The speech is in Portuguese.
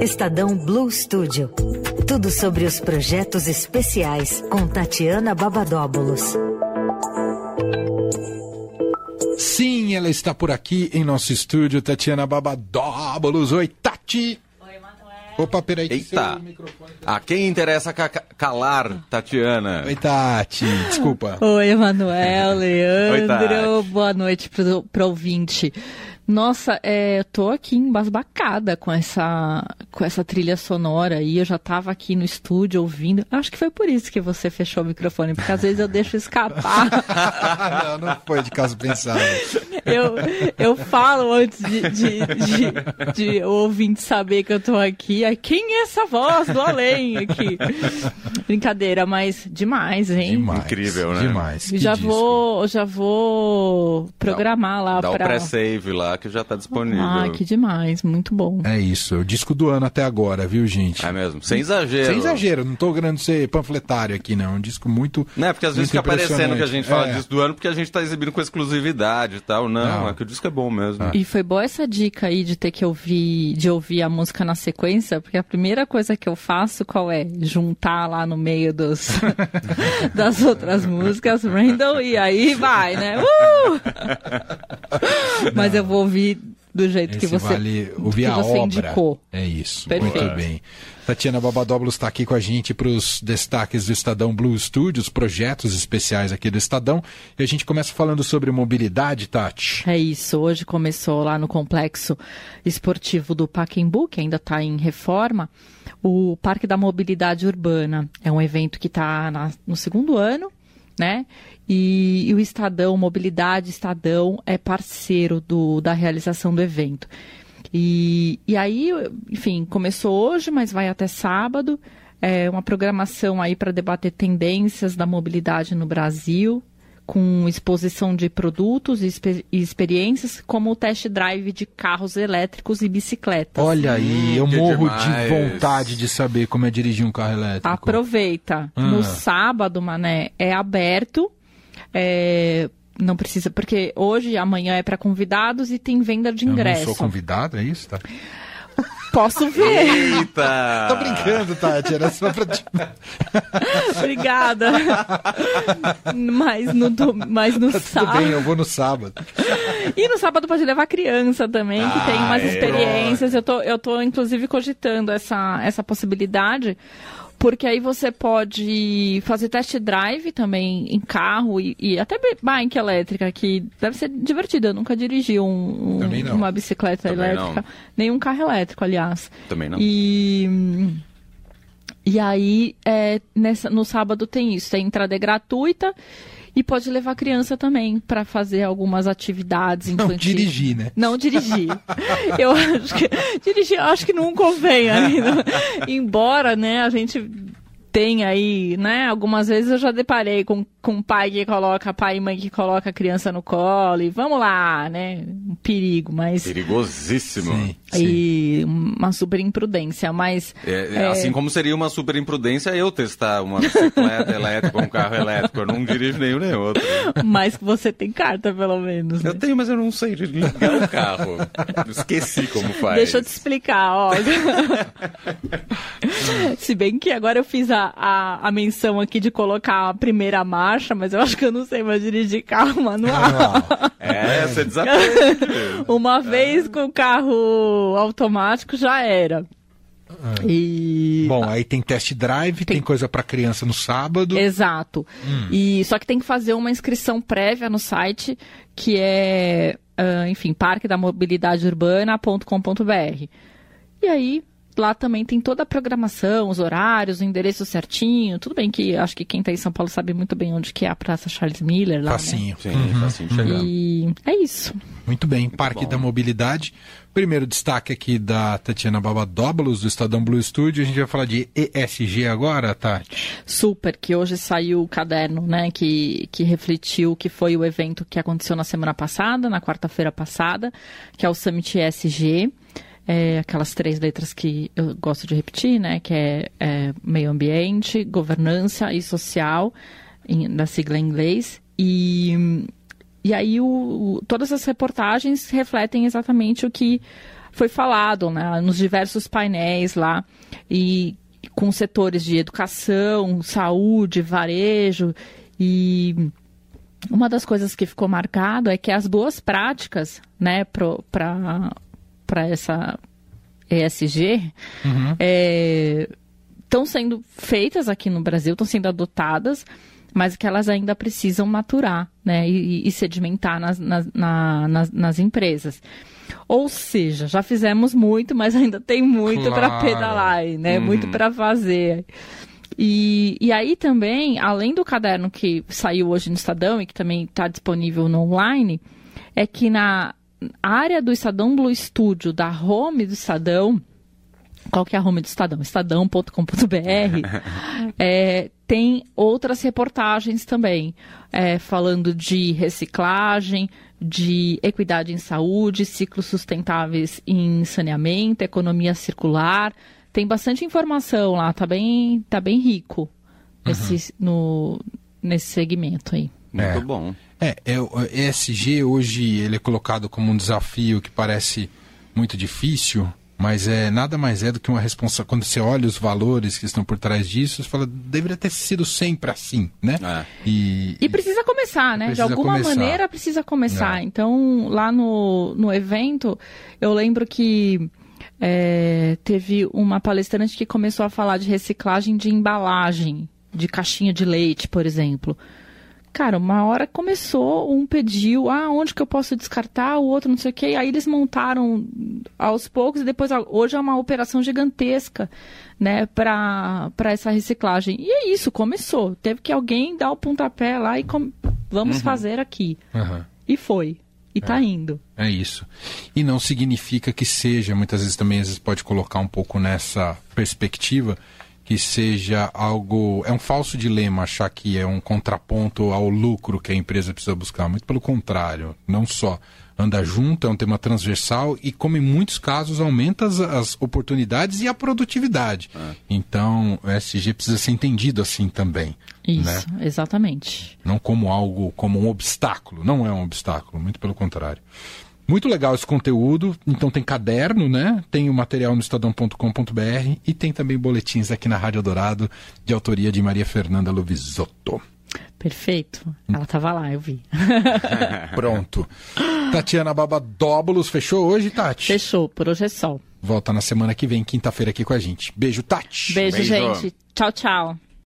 Estadão Blue Studio. Tudo sobre os projetos especiais com Tatiana Babadóbulos. Sim, ela está por aqui em nosso estúdio, Tatiana Babadóbulos. Oi, Tati! Opa, peraí. Eita! microfone A quem interessa ca- ca- calar, Tatiana? Oi, Tati, desculpa. Oi, Emanuel, Leandro. Tati. Boa noite pro, pro ouvinte. Nossa, é, eu tô aqui embasbacada com essa, com essa trilha sonora aí. Eu já tava aqui no estúdio ouvindo. Acho que foi por isso que você fechou o microfone, porque às vezes eu deixo escapar. não, não foi de caso pensado. Eu, eu falo antes de, de, de, de o ouvinte saber que eu tô aqui. Aí, quem é essa voz do além aqui? Brincadeira, mas demais, hein? Demais. Incrível, né? Demais. Que já disco. vou, já vou programar lá Dá o pra. pré-save lá que já tá disponível. Ah, que demais, muito bom. É isso, é o disco do ano até agora, viu, gente? É mesmo, sem exagero. Sem exagero, não tô querendo ser panfletário aqui, não. É um disco muito. Né, porque às vezes fica parecendo que a gente fala É. disso do ano porque a gente tá exibindo com exclusividade e tal. Não, Não. é que o disco é bom mesmo. E foi boa essa dica aí de ter que ouvir, de ouvir a música na sequência, porque a primeira coisa que eu faço qual é? Juntar lá no meio dos, das outras músicas, Randall, e aí vai, né? Uh! Mas eu vou ouvir do jeito que Esse você, vale ouvir que a você obra. indicou. É isso. Perfeito. Muito bem. Tatiana Babadóbulos está aqui com a gente para os destaques do Estadão Blue Studios, projetos especiais aqui do Estadão. E a gente começa falando sobre mobilidade, Tati. É isso, hoje começou lá no complexo esportivo do Pacaembu, que ainda está em reforma, o Parque da Mobilidade Urbana. É um evento que está no segundo ano, né? E, e o Estadão, Mobilidade Estadão, é parceiro do, da realização do evento. E, e aí, enfim, começou hoje, mas vai até sábado. É uma programação aí para debater tendências da mobilidade no Brasil, com exposição de produtos e, expe- e experiências, como o test drive de carros elétricos e bicicletas. Olha aí, Hum, eu que morro demais. de vontade de saber como é dirigir um carro elétrico. Aproveita. Ah. No sábado, Mané, é aberto. é, não precisa, porque hoje e amanhã é para convidados e tem venda de Eu não sou convidado, é isso? Tá? Posso ver. Eita! Tô brincando, Tati, era só pra... Obrigada. mas no, do- mas no Tudo sábado. bem, eu vou no sábado. E no sábado pode levar criança também, que Ah, tem umas é. experiências. Eu tô, eu tô, inclusive, cogitando essa, essa possibilidade. Porque aí você pode fazer test drive também em carro e, e até bike elétrica, que deve ser divertido. Eu nunca dirigi um- um- Também não. uma bicicleta Também elétrica, não. nem um carro elétrico, aliás. Também não. E, e aí, é, nessa, no sábado tem isso, tem entrada é gratuita e pode levar criança também para fazer algumas atividades Não, infantis. dirigir, né? Não dirigir. eu acho que dirigir, eu acho que não convém ainda. Embora, né, a gente tenha aí, né, algumas vezes eu já deparei com, com pai que coloca, pai e mãe que coloca a criança no colo e vamos lá, né, um perigo, mas Perigosíssimo. Sim, sim. e uma super imprudência, mas É, é, Assim como seria uma super imprudência eu testar uma bicicleta elétrica ou um carro elétrico. Eu não dirijo nenhum nem outro. mas que você tem carta pelo menos. né? Eu tenho, mas eu não sei ligar o carro. Esqueci como faz. Deixa eu te explicar, ó. Se bem que agora eu fiz a, a, a menção aqui de colocar a primeira marcha, mas eu acho que eu não sei mais dirigir carro manual. É, você desafia. Uma vez com o carro automático já era. E. Bom, aí tem test drive, tem, coisa pra criança no sábado. Exato. Hum. E só que tem que fazer uma inscrição prévia no site, que é, ah, enfim, parquedamobilidadeUrbana.com.br. E aí, lá também tem toda a programação, os horários, o endereço certinho. Tudo bem que acho que quem está em São Paulo sabe muito bem onde que é a Praça Charles Miller lá. né? Facinho. Sim, facinho de chegar. E é isso. Muito bem, Parque da Mobilidade. Primeiro destaque aqui da Tatiana Babadóbulos, do Estadão Blue Studio. A gente vai falar de ESG agora, Tati. Super, que hoje saiu o caderno, né, que, que refletiu o que foi o evento que aconteceu na semana passada, na quarta-feira passada, que é o Summit ESG. É, aquelas três letras que eu gosto de repetir, né, que é, é meio ambiente, governança e social, em, da sigla em inglês. E, e aí o, o- todas as reportagens refletem exatamente o que foi falado né, nos diversos painéis lá. E com setores de educação, saúde, varejo. E uma das coisas que ficou marcado é que as boas práticas, né, para essa ESG, uhum. estão é, sendo feitas aqui no Brasil, estão sendo adotadas, mas que elas ainda precisam maturar, né, e, e sedimentar nas, nas, na, nas, nas empresas. Ou seja, já fizemos muito, mas ainda tem muito claro. para pedalar, né? Uhum. Muito para fazer. E, e aí também, além do caderno que saiu hoje no Estadão e que também está disponível no online, é que na área do Estadão Blue Studio, da home do Estadão, qual que é a home do Estadão? Estadão.com.br, é, tem outras reportagens também, é, falando de reciclagem, de equidade em saúde, ciclos sustentáveis em saneamento, economia circular. Tem bastante informação lá, tá bem, tá bem rico esse, uhum. no, nesse segmento aí. Muito é. bom. É, é, o ESG hoje ele é colocado como um desafio que parece muito difícil, mas é nada mais é do que uma responsabilidade. Quando você olha os valores que estão por trás disso, você fala, deveria ter sido sempre assim, né? É. E, e, precisa começar, né? De alguma começar. maneira precisa começar. É. Então, lá no, no evento, eu lembro que é, teve uma palestrante que começou a falar de reciclagem de embalagem, de caixinha de leite, por exemplo. Cara, uma hora começou, um pediu, ah, onde que eu posso descartar, o outro não sei o quê. Aí eles montaram aos poucos e depois, hoje é uma operação gigantesca, né, para essa reciclagem. E é isso, começou. Teve que alguém dar o pontapé lá e com... vamos uhum. fazer aqui. Uhum. E foi. E está é, indo. É isso. E não significa que seja, muitas vezes também às vezes pode colocar um pouco nessa perspectiva que seja algo. É um falso dilema achar que é um contraponto ao lucro que a empresa precisa buscar. Muito pelo contrário, não só anda junto, é um tema transversal e, como em muitos casos, aumenta as, as oportunidades e a produtividade. É. Então, o SG precisa ser entendido assim também. Isso, né? exatamente. Não como algo, como um obstáculo. Não é um obstáculo, muito pelo contrário. Muito legal esse conteúdo. Então tem caderno, né? Tem o material no estadão.com.br e tem também boletins aqui na Rádio Dourado, de autoria de Maria Fernanda Lovisotto. Perfeito. Ela estava lá, eu vi. Pronto. Tatiana Babadóbulos, fechou hoje, Tati? Fechou, por hoje é só. Volta na semana que vem, quinta-feira, aqui com a gente. Beijo, Tati. Beijo, Beijo. gente. Tchau, tchau.